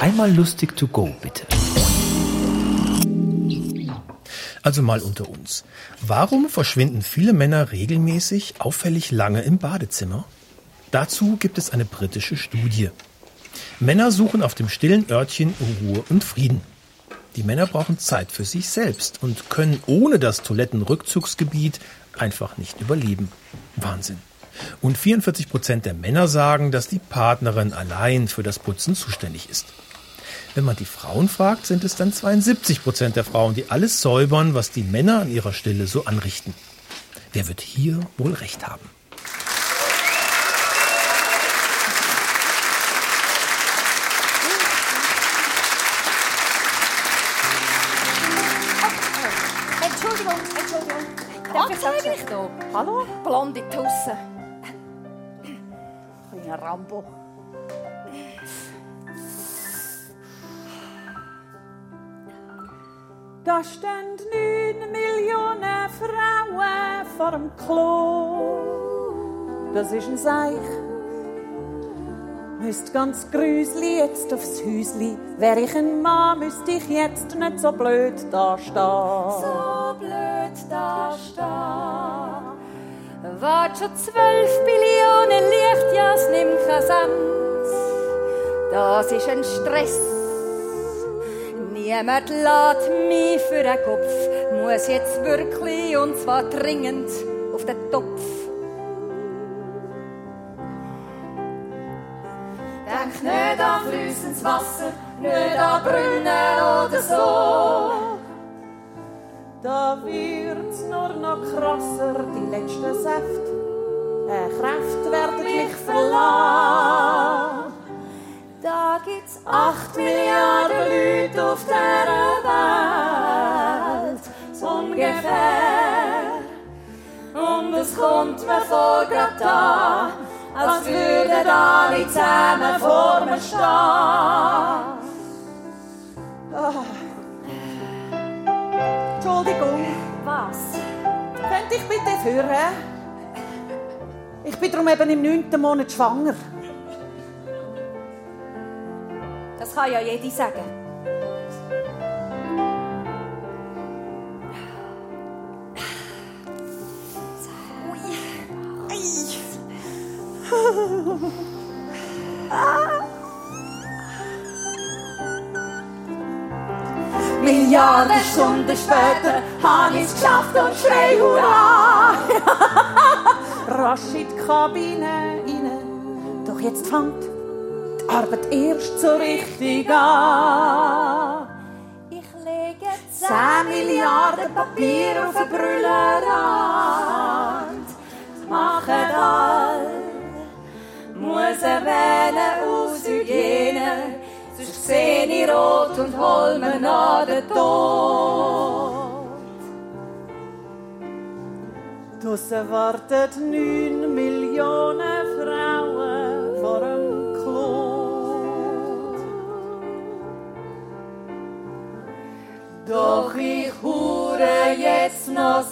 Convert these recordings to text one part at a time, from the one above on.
Einmal lustig to go, bitte. Also mal unter uns. Warum verschwinden viele Männer regelmäßig auffällig lange im Badezimmer? Dazu gibt es eine britische Studie. Männer suchen auf dem stillen Örtchen Ruhe und Frieden. Die Männer brauchen Zeit für sich selbst und können ohne das Toilettenrückzugsgebiet einfach nicht überleben. Wahnsinn. Und 44 Prozent der Männer sagen, dass die Partnerin allein für das Putzen zuständig ist. Wenn man die Frauen fragt, sind es dann 72 Prozent der Frauen, die alles säubern, was die Männer an ihrer Stelle so anrichten. Wer wird hier wohl recht haben? Hallo? Blonde Tusse. Kleiner Rambo. Da stehen neun Millionen Frauen vor dem Klo. Das ist ein Seich. Müsst ganz grüsli jetzt aufs Häusli. Wär ich ein Mann, müsste ich jetzt nicht so blöd da stehen. So blöd da stehen. Wart schon zwölf Billionen Lichtjahrs, nimm kein Sand. Das ist ein Stress. Niemand lädt mich für den Kopf, muss jetzt wirklich und zwar dringend auf den Topf. Denk nicht an fließendes Wasser, nicht an Brunnen oder so. Da wird's nur noch krasser, die letzten Säfte. Äh, Kräfte werden mich verlassen. Gibt's acht Milliarden Leute auf dieser Welt, so ungefähr. Und es kommt mir vor, grad da, als würden alle zusammen vor mir stehen. Ah. Entschuldigung, Was? könnte ich bitte führen? Ich bin darum eben im neunten Monat schwanger. Das kann ja jede sagen. Milliarden Stunden später habe ich's geschafft und schrei Hurra! Rasch in die Kabine rein. Doch jetzt fängt Arbeit erst so richtig an. Ich lege 10 Milliarden Papier auf den Brüllerrand. Machen all, muss erwähnen aus Hygiene, sonst seh ich rot und hol mir an den Tod. Draussen warten neun Millionen Frauen Doch ich hure jetzt noch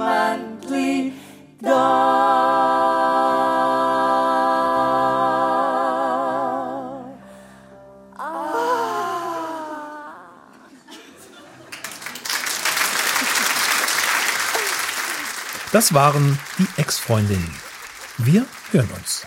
ein kleines da. Das waren die Ex-Freundinnen. Wir hören uns.